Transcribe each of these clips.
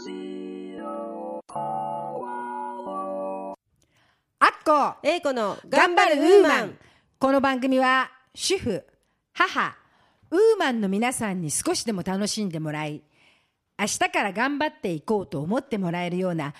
アッコ英子の頑張るウーマン。この番組は主婦母ウーマンの皆さんに少しでも楽しんでもらい明日から頑張っていこうと思ってもらえるような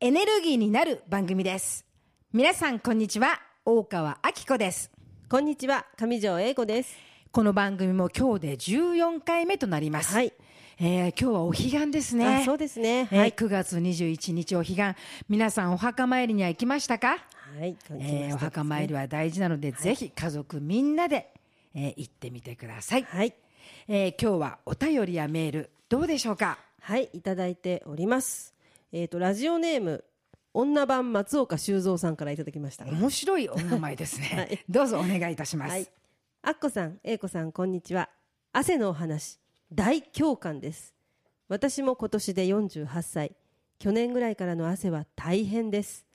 エネルギーになる番組です。皆さんこんにちは。大川明子です。こんにちは。上条英子です。この番組も今日で14回目となります、はいえー今日はお彼岸ですね。あそうですね。えーはい。9月21日お彼岸。皆さんお墓参りには行きましたか？はいえーお墓参りは大事なので、ぜひ家族みんなで、えー行ってみてください、はい。えー今日はお便りやメールどうでしょうか？はいいただいております。えっ、とラジオネーム女版松岡修造さんからいただきました。面白いお名前ですね、はい。どうぞお願いいたします、はい。あっこさん、えいこさん、こんにちは。汗のお話、大共感です。私も今年で48歳。去年ぐらいからの汗は大変です。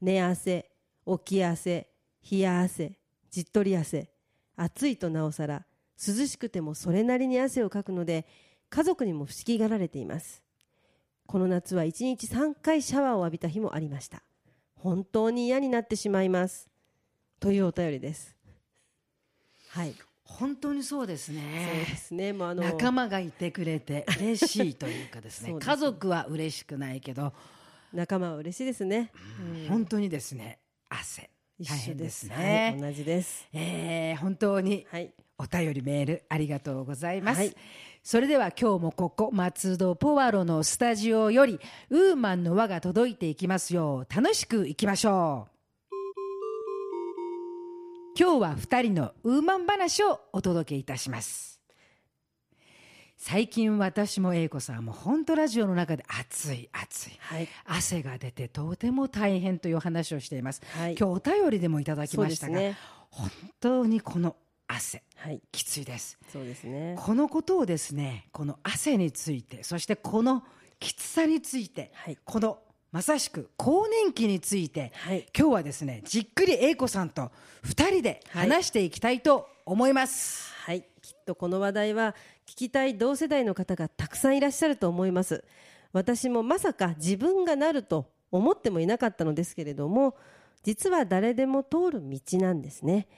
寝汗、起き汗、冷や汗、じっとり汗。暑いとなおさら、涼しくてもそれなりに汗をかくので、家族にも不思議がられています。この夏は1日3回シャワーを浴びた日もありました。本当に嫌になってしまいます。というお便りです。はい。本当にそうですそうねですね。もうあの仲間がいてくれて嬉しいというかですね。す。家族は嬉しくないけど、仲間は嬉しいですね。うん。本当にですね。汗。一大変で緒ですすね、はい、同じです。えー本当にはい。お便りメールありがとうございます、はい。それでは今日もここ松戸ポワロのスタジオよりウーマンの輪が届いていきますよう。楽しくいきましょう今日は2人のウーマン話をお届けいたします。最近私も英子さんも本当ラジオの中で暑い暑い。はい。汗が出てとても大変という話をしています、はい。今日お便りでもいただきましたが、ね。本当にこの汗はい。きついです。そうですね。このことをですねこの汗についてそしてこのきつさについて、はい。このまさしく更年期について、はい今日はですねじっくり英子さんと2人で話していきたいと思います、はい。きっとこの話題は聞きたい同世代の方がたくさんいらっしゃると思います。私もまさか自分がなると思ってもいなかったのですけれども、実は誰でも通る道なんですね。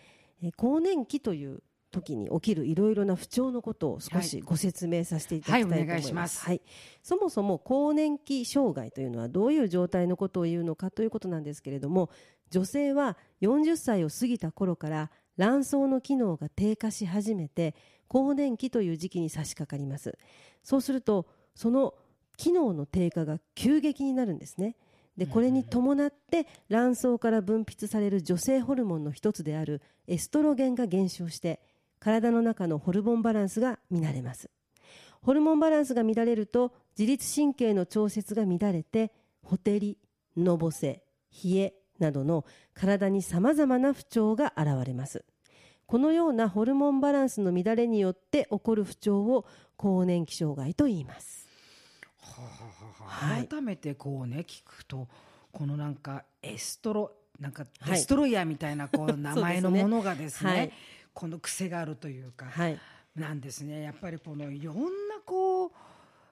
えー更年期という時に起きるいろいろな不調のことを少しご説明させていただきたいと思います。はいお願いします。はい、そもそも更年期障害というのはどういう状態のことを言うのかということなんですけれども女性は40歳を過ぎた頃から卵巣の機能が低下し始めて更年期という時期に差し掛かります。そうするとその機能の低下が急激になるんですね。でこれに伴って卵巣から分泌される女性ホルモンの一つであるエストロゲンが減少して体の中のホルモンバランスが乱れます。ホルモンバランスが乱れると自律神経の調節が乱れてほてり、のぼせ、冷えなどの体にさまざまな不調が現れます。このようなホルモンバランスの乱れによって起こる不調を更年期障害と言います。はい。改めてこうね聞くとこのなんかエストロなんかはい。デストロイヤーみたいなこう 名前のものがですねはいこの癖があるというか、はい。なんですね。やっぱりこのいろんなこう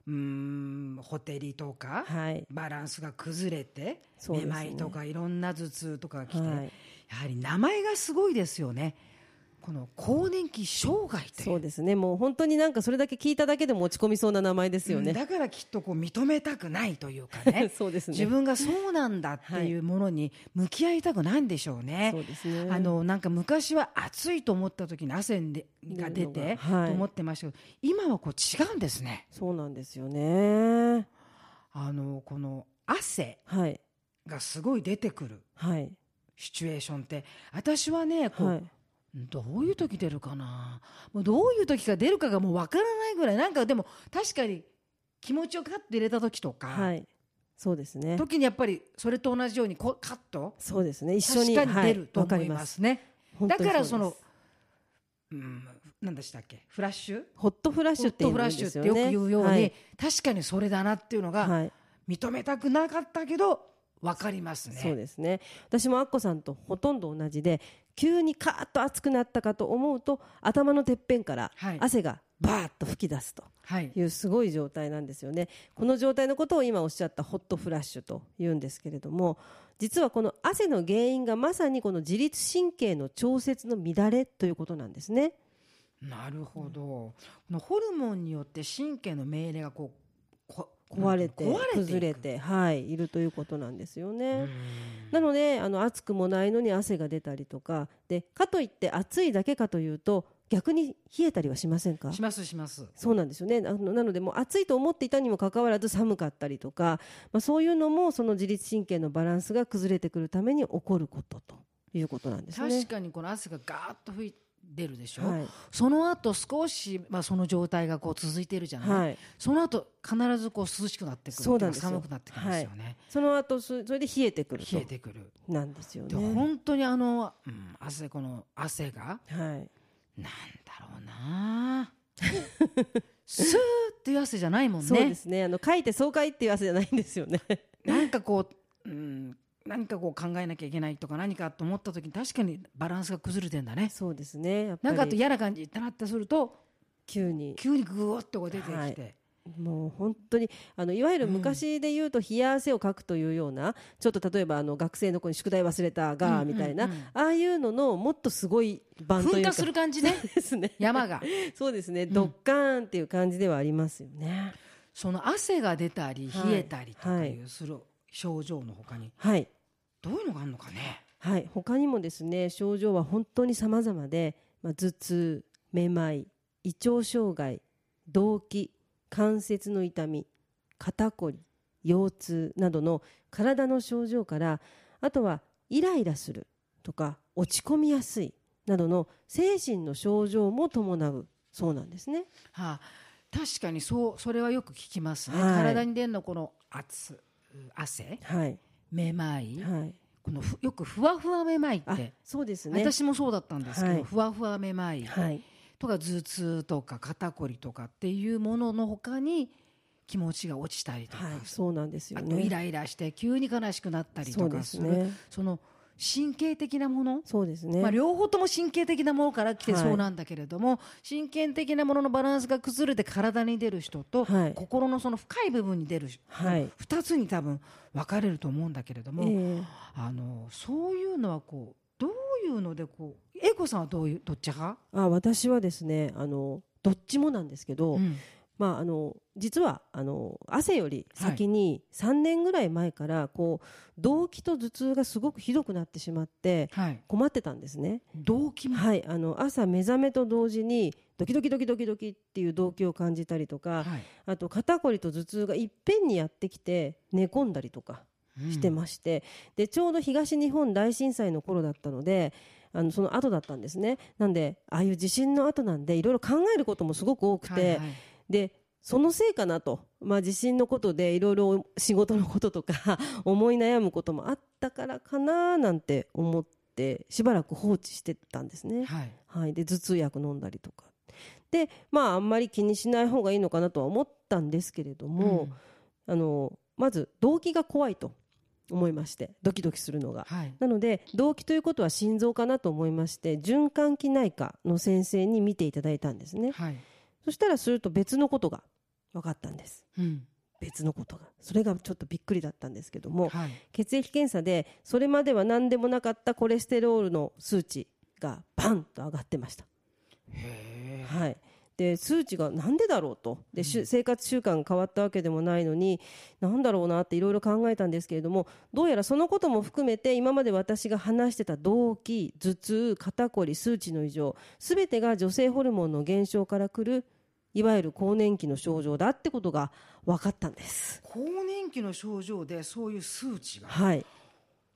うーんほてりとか、はい。バランスが崩れて、そうですね。めまいとかいろんな頭痛とかが来て、はい。やはり名前がすごいですよねこの更年期障害というそうですね。もう本当になんかそれだけ聞いただけでも落ち込みそうな名前ですよね、うん。だからきっとこう認めたくないというかね。そうですね。自分がそうなんだっていうものに向き合いたくないんでしょうね。そうですね。あのなんか昔は暑いと思った時に汗でが出てはい。と思ってましたけど今はこう違うんですね。そうなんですよね。あのこの汗はい。がすごい出てくるはい。シチュエーションって私はねこう、はいどういう時出るかな？もうどういう時が出るかがもうわからないぐらい。なんかでも確かに気持ちをカッと入れた時とか、はい。そうですね。時にやっぱりそれと同じようにこうカッとそうですね。一緒に確かに出るはいと思いますね、本当にだからそのうん何でしたっけ？フラッシュ？ホットフラッシュってホット言うんフラッシュってよく言うように、はい。確かにそれだなっていうのがはい。認めたくなかったけど分かりますね。そうですね私もアッコさんとほとんど同じで急にカーッと暑くなったかと思うと頭のてっぺんからはい汗がバーッと吹き出すとはいいうすごい状態なんですよね。この状態のことを今おっしゃったホットフラッシュというんですけれども実はこの汗の原因がまさにこの自律神経の調節の乱れということなんですね。なるほど、このホルモンによって神経の命令がこうこ壊れて崩れて、はい、いるということなんですようね。ん。なのであの暑くもないのに汗が出たりとかでかといって暑いだけかというと逆に冷えたりはしませんか？しますします。そうなんですよね。あのなのでもう暑いと思っていたにもかかわらず寒かったりとか、まあ、そういうのもその自律神経のバランスが崩れてくるために起こることということなんですね。確かにこの汗がガーッと吹い出るでしょ、はい。その後少し、まあ、その状態がこう続いているじゃない、はい、その後必ずこう涼しくなってくるそうなんですよ。寒くなってくるんですよね、その後そそれで冷えてくると。冷えてくる。なんですよでね。本当にあの、うん、汗この汗がはい、なんだろうな。スーっていう汗じゃないもんね。そうですね。あの書いて爽快っていう汗じゃないんですよね。なんかこう、うん、何かこう考えなきゃいけないとか何かと思った時に確かにバランスが崩れてんだね。そうですね。なんかあと嫌な感じってなってすると急に。急にグーッとこう出てきて、はい。もう本当にあのいわゆる昔で言うと冷や汗をかくというような、ちょっと例えばあの学生の子に宿題忘れたがみたいな、うん。うんうんああいうののもっとすごい版というする感じね。ですね。山が。そうですね。ドッカーンっていう感じではありますよね。その汗が出たりはい。冷えたりとかはいいうする症状のほかに。はいどういうのがあるのかね？はい、他にもですね症状は本当に様々で、まあ、頭痛めまい胃腸障害動悸関節の痛み肩こり腰痛などの体の症状からあとはイライラするとか落ち込みやすいなどの精神の症状も伴うそうなんですね。はあ、確かにそうそれはよく聞きますね、はい。体に出るのこの汗汗。はい、めまい、はい、このふよくふわふわめまいっあて、そうですね。私もそうだったんですけど、はいふわふわめまいはい、とか頭痛とか肩こりとかっていうもののほかに気持ちが落ちたりとか、はい、そうなんですよあとイね。ライラして急に悲しくなったりとかするね。その神経的なもの？そうですね。まあ、両方とも神経的なものから来てはい。そうなんだけれども、神経的なもののバランスが崩れて体に出る人と、はい。心のその深い部分に出る人、はい。2つに多分分かれると思うんだけれども、ええ。あのそういうのはこうどういうのでこう英子さんはどういうどっち派、あ私はですねあのどっちもなんですけど、うん。まあ、あの実はあの汗より先に3年ぐらい前からこう動悸と頭痛がすごくひどくなってしまってはい、困ってたんですね、動機も、はい、あの朝目覚めと同時にドキドキドキドキドキっていう動悸を感じたりとか、はい。あと肩こりと頭痛がいっぺんにやってきて寝込んだりとかしてまして、でちょうど東日本大震災の頃だったのであのその後だったんですね。なんでああいう地震の後なんでいろいろ考えることもすごく多くて、でそのせいかなと、まあ、地震のことでいろいろ仕事のこととか 思い悩むこともあったからかななんて思ってしばらく放置してたんですね。はい。はい、で頭痛薬飲んだりとか。でまああんまり気にしない方がいいのかなとは思ったんですけれども、あのまず動悸が怖いと。思いましてドキドキするのが。はい。なので動悸ということは心臓かなと思いまして循環器内科の先生に見ていただいたんですね。はい。そしたらすると別のことが分かったんです。うん。別のことが。それがちょっとびっくりだったんですけどもはい。血液検査でそれまでは何でもなかったコレステロールの数値がバンと上がってました。はい、で数値がなんでだろうと。で、しゅ生活習慣が変わったわけでもないのになんだろうなっていろいろ考えたんですけれどもどうやらそのことも含めて今まで私が話してた動悸頭痛肩こり数値の異常すべてが女性ホルモンの減少からくるいわゆる更年期の症状だってことが分かったんです。更年期の症状でそういう数値がはい、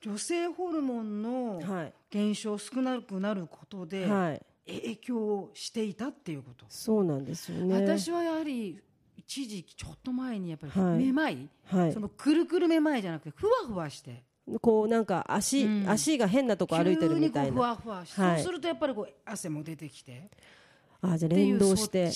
女性ホルモンのはい。減少少なくなることではい、影響していたっていうこと、そうなんですよね。私はやはり一時期ちょっと前にやっぱりはい。めまい、はい。そのくるくるめまいじゃなくてふわふわして。こうなんか足、うん。足が変なとこ歩いてるみたい急にこうふなわふわして、はい。そうするとやっぱりこう汗も出てきて。あじゃあ連動して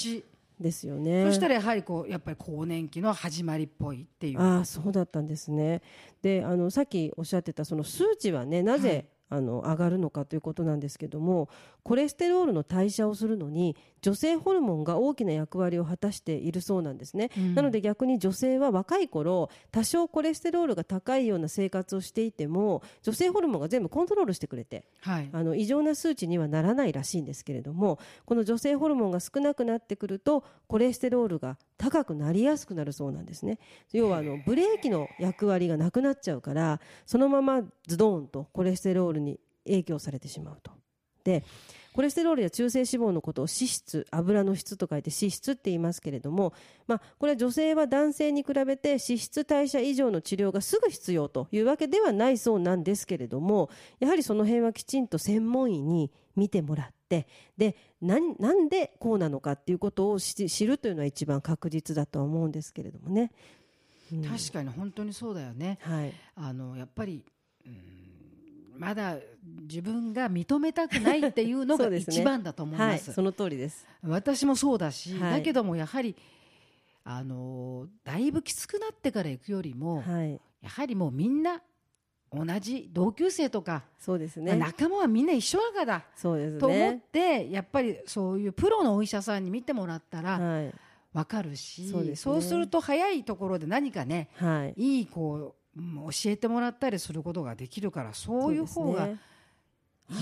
ですよね。そしたらやはりこうやっぱり更年期の始まりっぽいっていうああそうだったんですね。であのさっきおっしゃってたその数値はねなぜ、はいあの上がるのかということなんですけどもコレステロールの代謝をするのに女性ホルモンが大きな役割を果たしているそうなんですね、うん。なので逆に女性は若い頃多少コレステロールが高いような生活をしていても女性ホルモンが全部コントロールしてくれてはい。あの異常な数値にはならないらしいんですけれどもこの女性ホルモンが少なくなってくるとコレステロールが高くなりやすくなるそうなんですね。要はあのブレーキの役割がなくなっちゃうからそのままズドーンとコレステロールに影響されてしまうとでコレステロールや中性脂肪のことを脂質油の質と書いて脂質って言いますけれども、まあ、これは女性は男性に比べて脂質代謝異常の治療がすぐ必要というわけではないそうなんですけれどもやはりその辺はきちんと専門医に見てもらってでなんなんでこうなのかっていうことを知知るというのは一番確実だとは思うんですけれどもね。うん。確かに本当にそうだよね。はい。あのやっぱり、うんまだ自分が認めたくないっていうのが 一番だと思いはい、ます。その通りです。私もそうだし、はいだけどもやはりあのだいぶきつくなってから行くよりも、はい、やはりもうみんな同じ同級生とか、そうですね。仲間はみんな一緒だから、そうですと思っね。てやっぱりそういうプロのお医者さんに見てもらったらはい、分かるし、そうですねそうすると早いところで何かねはい。いいこううん教えてもらったりすることができるからそういう方がい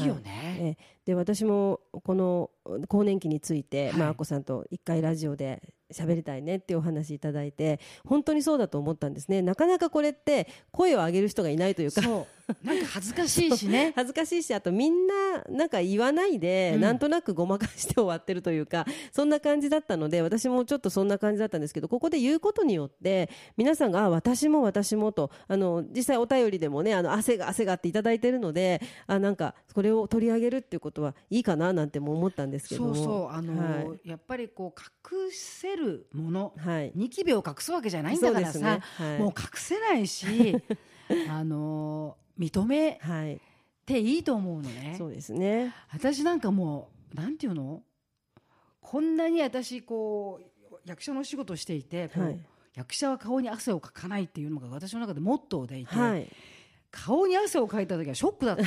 いよね。えで私もこの更年期について、はい。まあ、あさんと一回ラジオで喋りたいねっていうお話いただいて本当にそうだと思ったんですね。なかなかこれって声を上げる人がいないというか なんか恥ずかしいしね。恥ずかしいしあとみんななんか言わないで、うん。なんとなくごまかして終わってるというかそんな感じだったので私もちょっとそんな感じだったんですけどここで言うことによって皆さんがあ私も私もとあの実際お便りでもねあの汗が汗がっていただいてるのであなんかこれを取り上げるっていうことはいいかななんても思ったんですけども。そうそうあの、はやっぱりこう隠せるもの、はい。ニキビを隠すわけじゃないんだからさ、ね。はい。もう隠せないし あの認めはい。ていいと思うのね。そうですね。私なんかもうなんていうの？こんなに私こう役者のお仕事をしていてはい。役者は顔に汗をかかないっていうのが私の中でモットーでいて、はい。顔に汗をかいた時はショックだった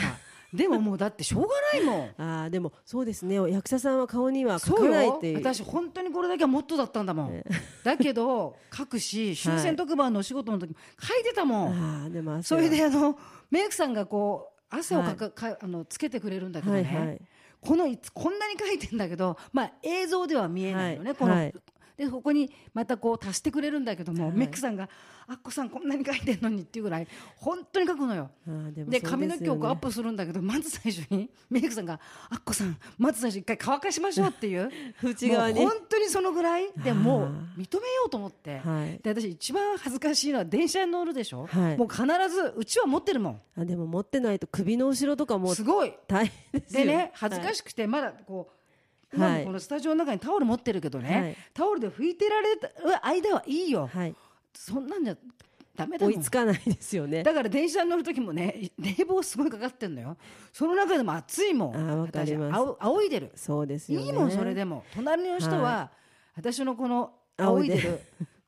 でももうだってしょうがないもん。あーでもそうですね。役者さんは顔には描かないっていう。私本当にこれだけはモットーだったんだもん、ね だけど書くし終戦特番のお仕事の時も書いてたもん、あーでも汗そはれであのメイクさんがこう汗をかか、かあのつけてくれるんだけどね、はいはい。このいつこんなに書いてんだけど、まあ、映像では見えないのね、はい。この、はいでここにまたこう足してくれるんだけども、はい。メイクさんが「あっこさんこんなに書いてんのに」っていうぐらい本当に書くのよ。でもでそう髪の毛をアッすプするんだけどまず最初にメイクさんが「あっこさんまず最初一回乾かしましょう」っていう。内側に。もう本当にそのぐらい。でもう認めようと思って、はい。で私一番恥ずかしいのは電車に乗るでしょ、はい。もう必ずうちは持ってるもん。あでも持ってないと首の後ろとかもすごい。大変ですよ。でね恥ずかしくてまだこう、はい今もこのスタジオの中にタオル持ってるけどね、はい。タオルで拭いてられた間はいいよ、はい、はい、そんなんじゃダメだもん。追いつかないですよね。だから電車に乗る時もね冷房すごいかかってんのよ。その中でも暑いもん。あかります。私あお仰いでる。そうですよね。いいもんそれでも。隣の人は、は私のこの仰いでる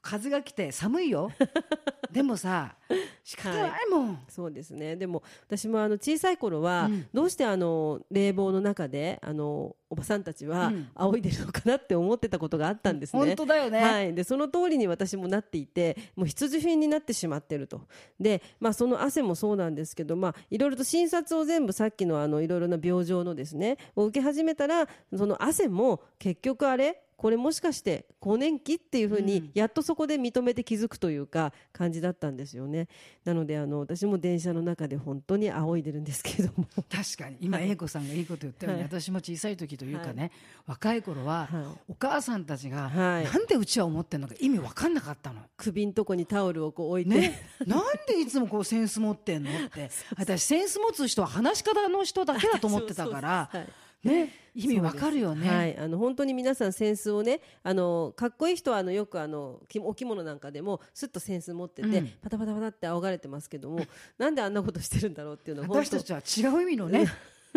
風が来て寒いよ。でもさ仕方ないもん、そうですね。でも私もあの小さい頃は、うん。どうしてあの冷房の中であのおばさんたちはうん。仰いでるのかなって思ってたことがあったんですね。本当だよね、はい、でその通りに私もなっていてもう必需品になってしまってると。で、まあ、その汗もそうなんですけど、まあ、いろいろと診察を全部さっきのあのいろいろな病状のですねを受け始めたらその汗も結局あれこれもしかして更年期っていうふうに、うん。やっとそこで認めて気づくというか感じだったんですよね。なのであの私も電車の中で本当に仰いでるんですけれども、確かに。今英子さんがいいこと言ったように、はい。私も小さい時というかね、若い頃は、はい。お母さんたちが、はい。なんでうちは思ってんのか意味わかんなかったの？首んとこにタオルをこう置いて、ね、なんでいつもこうセンス持ってんのって。私センス持つ人は話し方の人だけだと思ってたから そうそうそう。はいね。意味わかるよね。はい、あの本当に皆さんセンスをね、あのかっこいい人はあのよくあのきお着物なんかでもすっとセンス持ってて、うん。パタパタパタって仰がれてますけども、なんであんなことしてるんだろうっていうのは本私当たちは違う意味のね、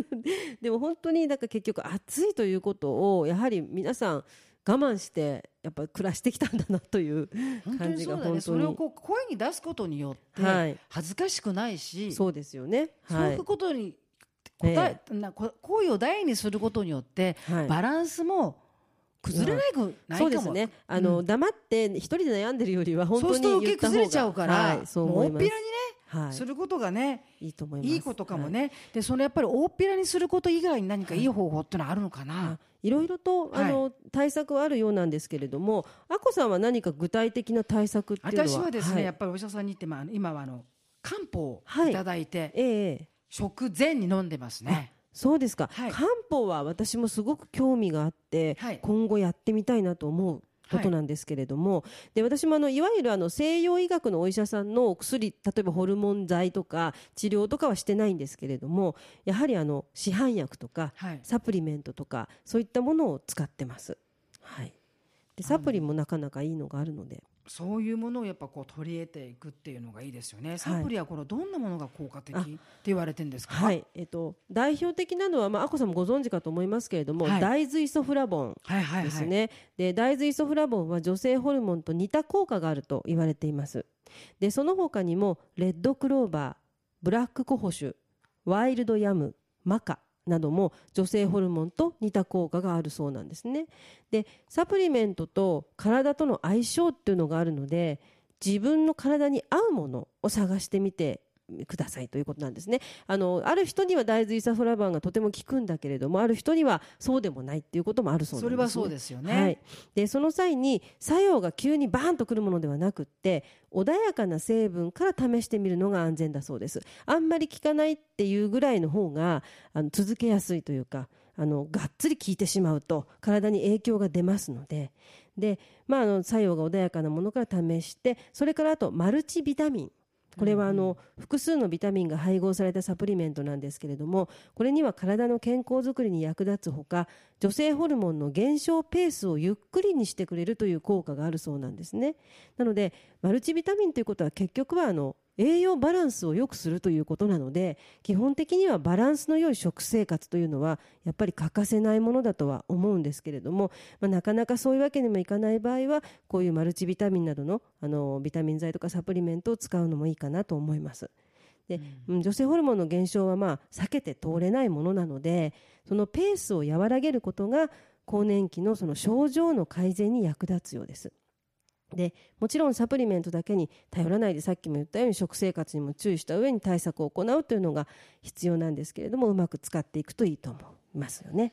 でも本当にだから結局暑いということをやはり皆さん我慢してやっぱ暮らしてきたんだなという感じが本当に。それをこう声に出すことによってはい。恥ずかしくないし、そうですよね。はい。そういうことに答え、なこ行為を大にすることによって、はい。バランスも崩れないくないかも。そうですね。あの、うん。黙って一人で悩んでるよりは本当そうすると受け崩れちゃうから、はい、そう大っぴらにね、はい。することがねいいと思います。いいことかもね、でそのやっぱり大っぴらにすること以外に何かいい方法ってのはあるのかな、はいいろいろとあの、対策はあるようなんですけれども、あこさんは何か具体的な対策っていうのは？私はですね、い。やっぱりお医者さんに行って、まあ、今はあの漢方をはい。いただいて、ええ食前に飲んでますね。そうですか、はい。漢方は私もすごく興味があって、はい。今後やってみたいなと思うことなんですけれども、で私もあのいわゆるあの西洋医学のお医者さんのお薬例えばホルモン剤とか治療とかはしてないんですけれどもやはりあの市販薬とかはい、サプリメントとかそういったものを使ってます。はい、でサプリもなかなかいいのがあるので、そういうものをやっぱこう取り入れていくっていうのがいいですよね。サプリはこのどんなものが効果的っあて言われてるんですか？はいえっと、代表的なのは、まあ、あこさんもご存知かと思いますけれども、はい大豆イソフラボン。ですね、で大豆イソフラボンは女性ホルモンと似た効果があると言われていますでその他にもレッドクローバーブラックコホシュワイルドヤムマカなども女性ホルモンと似た効果があるそうなんですね。でサプリメントと体との相性っていうのがあるので自分の体に合うものを探してみてくださいということなんですね。あのある人には大豆イソフラボンがとても効くんだけれどもある人にはそうでもないっていうこともあるそうなんです、ね、それはそうですよね。はい、でその際に作用が急にバーンとくるものではなくって穏やかな成分から試してみるのが安全だそうです。あんまり効かないっていうぐらいの方があの続けやすいというかあのがっつり効いてしまうと体に影響が出ますので。で、まあ、あの作用が穏やかなものから試してそれからあとマルチビタミンこれはあの複数のビタミンが配合されたサプリメントなんですけれどもこれには体の健康づくりに役立つほか女性ホルモンの減少ペースをゆっくりにしてくれるという効果があるそうなんですね。なのでマルチビタミンということは結局はあの栄養バランスを良くするということなので基本的にはバランスの良い食生活というのはやっぱり欠かせないものだとは思うんですけれども、まあ、なかなかそういうわけにもいかない場合はこういうマルチビタミンなどのあのビタミン剤とかサプリメントを使うのもいいかなと思います。で、うん女性ホルモンの減少はまあ避けて通れないものなのでそのペースを和らげることが更年期のその症状の改善に役立つようです。でもちろんサプリメントだけに頼らないでさっきも言ったように食生活にも注意した上に対策を行うというのが必要なんですけれどもうまく使っていくといいと思いますよね。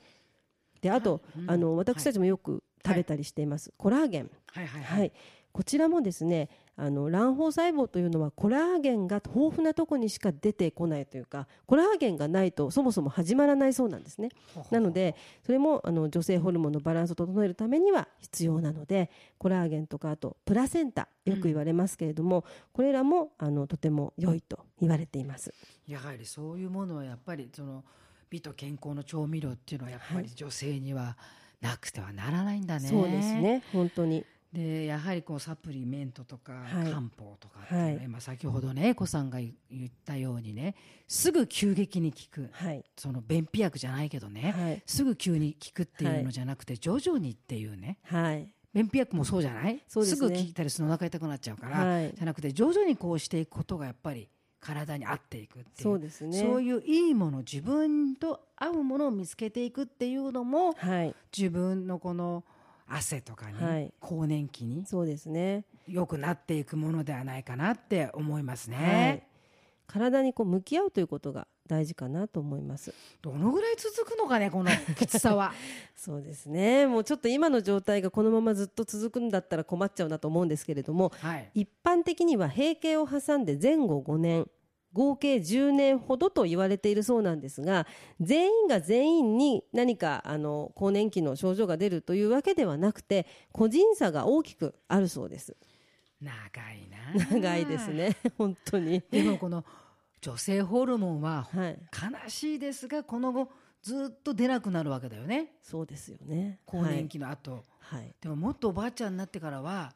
であと、うん。あの私たちもよく食べたりしています、コラーゲン、はい。はい。はい、こちらもですねあの卵胞細胞というのはコラーゲンが豊富なところにしか出てこないというかコラーゲンがないとそもそも始まらないそうなんですね。なのでそれもあの女性ホルモンのバランスを整えるためには必要なのでコラーゲンとかあとプラセンタよく言われますけれども、これらもあのとても良いと言われています。やはりそういうものはやっぱりその美と健康の調味料っていうのはやっぱり女性にはなくてはならないんだね。そうですね。本当にでやはりこうサプリメントとかはい。漢方とかってねはい。まあ先ほどね、子さんが言ったようにねすぐ急激に効く。はい。その便秘薬じゃないけどね、はい。すぐ急に効くっていうのじゃなくて、徐々にっていうねはい。便秘薬もそうじゃない？そうですね。ぐ効いたりするのお腹痛くなっちゃうから、はい。じゃなくて徐々にこうしていくことがやっぱり体に合っていくっていうそうですね。そういういいもの自分と合うものを見つけていくっていうのもはい。自分のこの汗とかに、はい更年期にそうですね良くなっていくものではないかなって思いますね。はい体にこう向き合うということが大事かなと思いますどのぐらい続くのかねこのきつさは。そうですねもうちょっと今の状態がこのままずっと続くんだったら困っちゃうなと思うんですけれどもはい。一般的には閉経を挟んで前後5年合計10年ほどと言われているそうなんですが全員が全員に何かあの更年期の症状が出るというわけではなくて個人差が大きくあるそうです。長いな。長いです。ね。本当に。でもこの女性ホルモンははい。悲しいですがこの後ずっと出なくなるわけだよね。そうですよね。更年期の後、はい、はい。でももっとおばあちゃんになってからは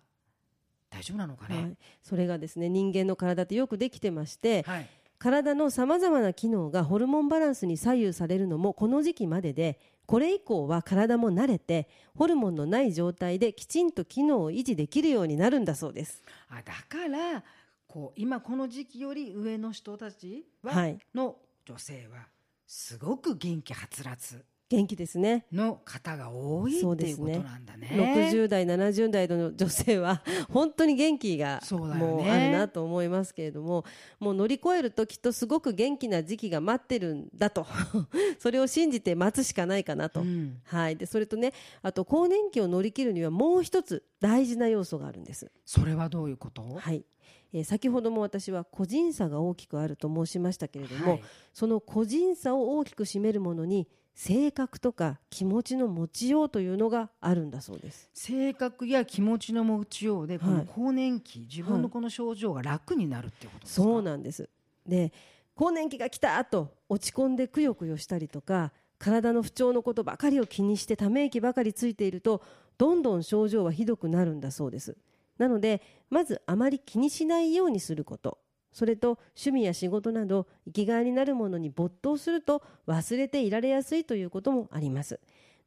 大丈夫なのかね？はい、それがですね人間の体ってよくできてましてはい。体のさまざまな機能がホルモンバランスに左右されるのもこの時期まででこれ以降は体も慣れてホルモンのない状態できちんと機能を維持できるようになるんだそうです。あだからこう今この時期より上の人たちは、はいの女性はすごく元気はつらつ元気ですね。の方が多いそうっていうことですね。なんだね。60代70代の女性は 本当に元気がもうあるなと思いますけれどももう乗り越えるときっとすごく元気な時期が待ってるんだと。それを信じて待つしかないかなと、うん。はい、でそれとねあと更年期を乗り切るにはもう一つ大事な要素があるんです。それはどういうこと？はい。えー先ほども私は個人差が大きくあると申しましたけれども、はい。その個人差を大きく占めるものに性格とか気持ちの持ちようというのがあるんだそうです。性格や気持ちの持ちようでこのはい。更年期、自分のこの症状が楽になるっていうことですか？そうなんです。で更年期が来たと落ち込んでくよくよしたりとか体の不調のことばかりを気にしてため息ばかりついているとどんどん症状はひどくなるんだそうです。なのでまずあまり気にしないようにすることそれと趣味や仕事など生きがいになるものに没頭すると忘れていられやすいということもあります。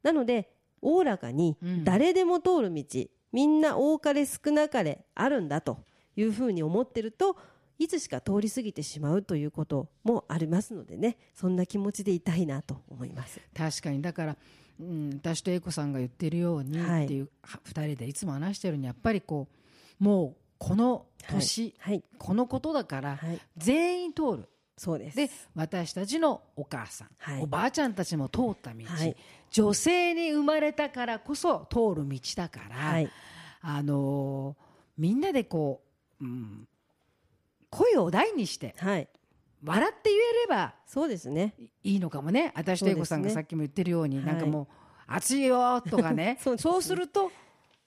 なのでおおらかにうん。誰でも通る道、みんな多かれ少なかれあるんだというふうに思ってるといつしか通り過ぎてしまうということもありますのでね。そんな気持ちでいたいなと思います。確かに。だから、うん、私と英子さんが言ってるようにはいっていう、は二人でいつも話してるにやっぱりこうもうこの年、はい、このことだからはい、全員通る。そうです。で私たちのお母さん、はい。おばあちゃんたちも通った道、はい。女性に生まれたからこそ通る道だから、はい、あのーみんなでこう、うん、声を大にしてはい、笑って言えればそうですね。いいのかもね。私と英子さんがさっきも言ってるように、はいなんかもう暑い。よとかね。そうそうすると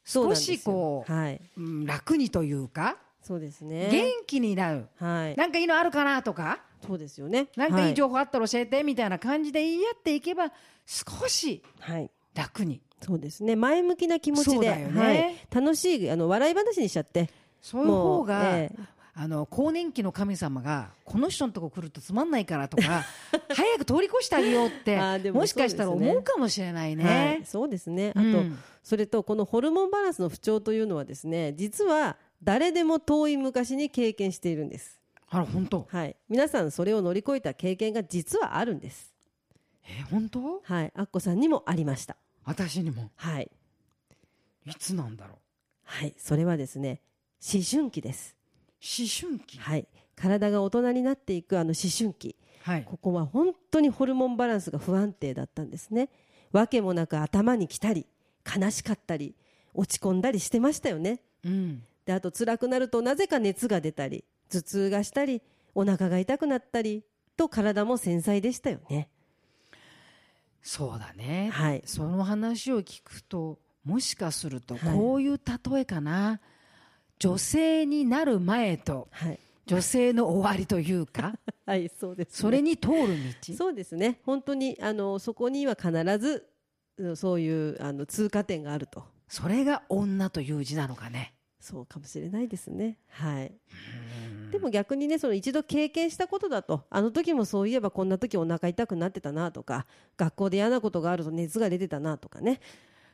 少しこう、はい、うん楽にというか、そうですね。元気になる。はい、なんかいいのあるかなとか？そうですよね。なんかいはい。情報あったら教えてみたいな感じで言い合っていけば少しはい、楽に。そうですね。前向きな気持ちで、ね。はい、楽しいあの笑い話にしちゃって、そういう方が、ええ。あの更年期の神様がこの人のとこ来るとつまんないからとか 早く通り越してあげようってあーでももしかしたら思うかもしれないね。はい、そうですね。あと、うんそれとこのホルモンバランスの不調というのはですね、実は誰でも遠い昔に経験しているんです。あら本当？はい、皆さんそれを乗り越えた経験が実はあるんです。え本当？はい、アッコさんにもありました。私にも？はい、いつなんだろう？はい、それはですね、思春期です。思春期？はい、体が大人になっていくあの思春期。はいここは本当にホルモンバランスが不安定だったんですね。わけもなく頭にきたり、悲しかったり、落ち込んだりしてましたよね。うん。であと辛くなるとなぜか熱が出たり頭痛がしたりお腹が痛くなったりと体も繊細でしたよね。そうだね、はい。その話を聞くともしかするとはい。こういう例えかな、女性になる前とはい。女性の終わりというか はいそうです、ね、それに通る道？そうですね。本当にあのそこには必ずうんそういうあの通過点があると。それが女という字なのかね。そうかもしれないですね。はい。でも逆にねその一度経験したことだとあの時もそういえばこんな時お腹痛くなってたなとか学校で嫌なことがあると熱が出てたなとかね。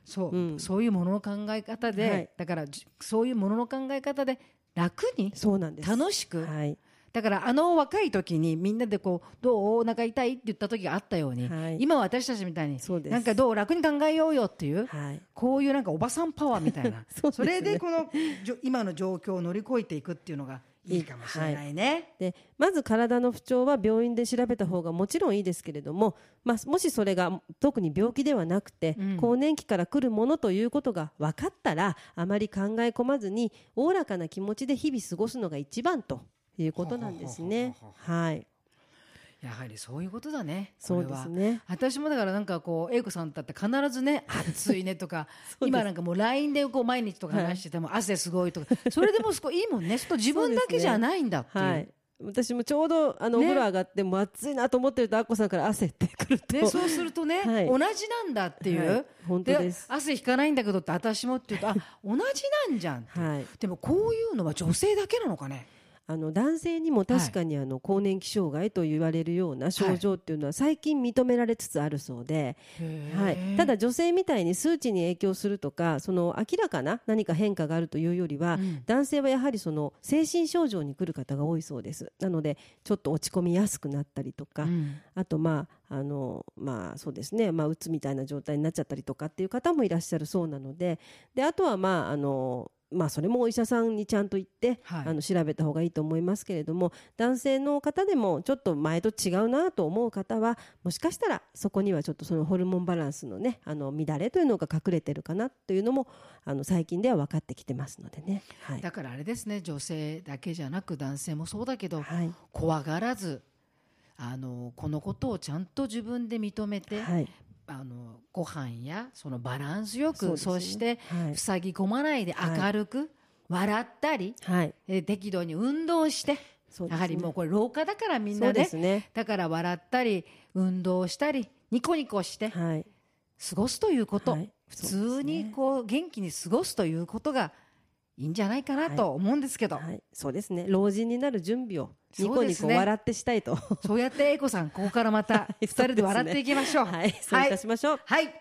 そう、うん。そういうものの考え方で、はい。だからじそういうものの考え方で楽にそうなんです。楽しく、はいだからあの若い時にみんなでこうどうお腹痛いって言った時があったように、はい。今私たちみたいにそうです。なんかどう楽に考えようよっていうはい。こういうなんかおばさんパワーみたいな そね。れでこの今の状況を乗り越えていくっていうのがいいかもしれないね。でまず体の不調は病院で調べた方がもちろんいいですけれども、まあ、もしそれが特に病気ではなくて、うん。更年期から来るものということが分かったらあまり考え込まずにおおらかな気持ちで日々過ごすのが一番ということなんですね。はい、やはりそういうことだね。そうですね。私もだからなんかこう英子さんだって必ずね暑いねとか 今なんかもう LINE でこう毎日とか話してても汗すごいとか。それでもすごいいいもんね。そうすると自分だけじゃないんだっていう。はい。私もちょうどあのおね風呂上がってもう暑いなと思ってるとアッコさんから汗ってくると、でそうするとね、はい。同じなんだっていう、はい。本当です。汗引かないんだけどって私もって言うとあ同じなんじゃんはい、でもこういうのは女性だけなのかねあの男性にも確かにあの更年期障害と言われるような症状っていうのは最近認められつつあるそうで、はい、ただ女性みたいに数値に影響するとかその明らかな何か変化があるというよりは、うん、男性はやはりその精神症状に来る方が多いそうです。なのでちょっと落ち込みやすくなったりとか、うん、あとまああのまあそうですね。まあうつみたいな状態になっちゃったりとかっていう方もいらっしゃるそうなのでであとはまああのまあ、それもお医者さんにちゃんと言って、はい、あの調べた方がいいと思いますけれども男性の方でもちょっと前と違うなと思う方はもしかしたらそこにはちょっとそのホルモンバランスの,、ね、あの乱れというのが隠れてるかなというのもあの最近では分かってきてますのでね、はい、だからあれですね女性だけじゃなく男性もそうだけど、はい、怖がらずあのこのことをちゃんと自分で認めて、はい、あのご飯やそのバランスよくそ、して塞ぎ込まないで明るく、笑ったり、はい、え適度に運動して、ね、やはりもうこれ廊下だからみんなで、ね、だから笑ったり運動したりニコニコして、はい、過ごすということ、はい、普通にこう元気に過ごすということがいいんじゃないかなと思うんですけど、はい、そうですね。老人になる準備をニコニコ笑ってしたいと。そうやって英子さんここからまた二人で笑っていきましょう。はい、そういたしましょう。はい、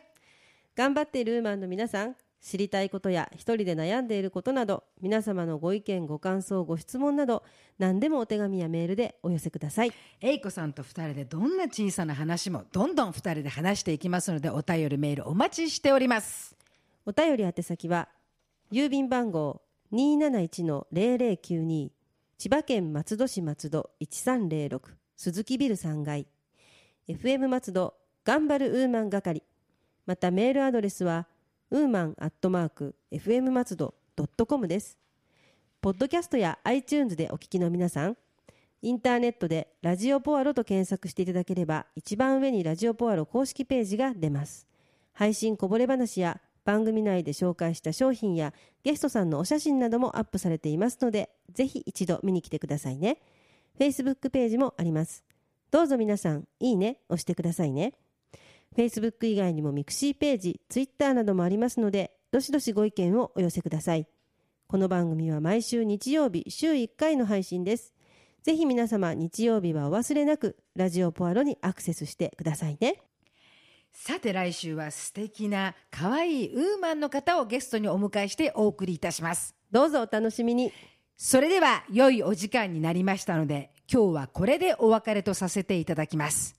頑張っているウーマンの皆さん知りたいことや一人で悩んでいることなど皆様のご意見ご感想ご質問など何でもお手紙やメールでお寄せください。英子さんと二人でどんな小さな話もどんどん二人で話していきますのでお便りメールお待ちしております。お便り宛先は郵便番号271-0092千葉県松戸市松戸1306鈴木ビル3階。FM 松戸頑張るウーマン係。またメールアドレスはウーマンアットマーク FM 松戸ドットコムです。ポッドキャストや iTunes でお聞きの皆さんインターネットでラジオポアロと検索していただければ一番上にラジオポアロ公式ページが出ます。配信こぼれ話や番組内で紹介した商品やゲストさんのお写真などもアップされていますので、ぜひ一度見に来てくださいね。Facebook ページもあります。どうぞ皆さん、いいね、押してくださいね。Facebook 以外にもミクシーページ、Twitter などもありますので、どしどしご意見をお寄せください。この番組は毎週日曜日、週1回の配信です。ぜひ皆様、日曜日はお忘れなく、ラジオポアロにアクセスしてくださいね。さて来週は素敵な可愛いウーマンの方をゲストにお迎えしてお送りいたします。どうぞお楽しみに。それでは良いお時間になりましたので、今日はこれでお別れとさせていただきます。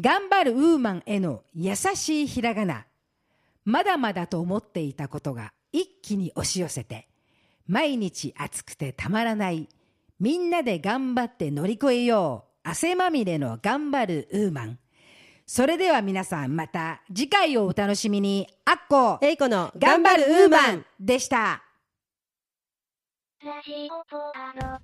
頑張るウーマンへの優しいひらがな。まだまだと思っていたことが一気に押し寄せて、毎日暑くてたまらない。みんなで頑張って乗り越えよう。汗まみれの頑張るウーマン。それでは皆さんまた次回をお楽しみに。アッコ、エイコの頑張るウーマンでした。ラジオポアロ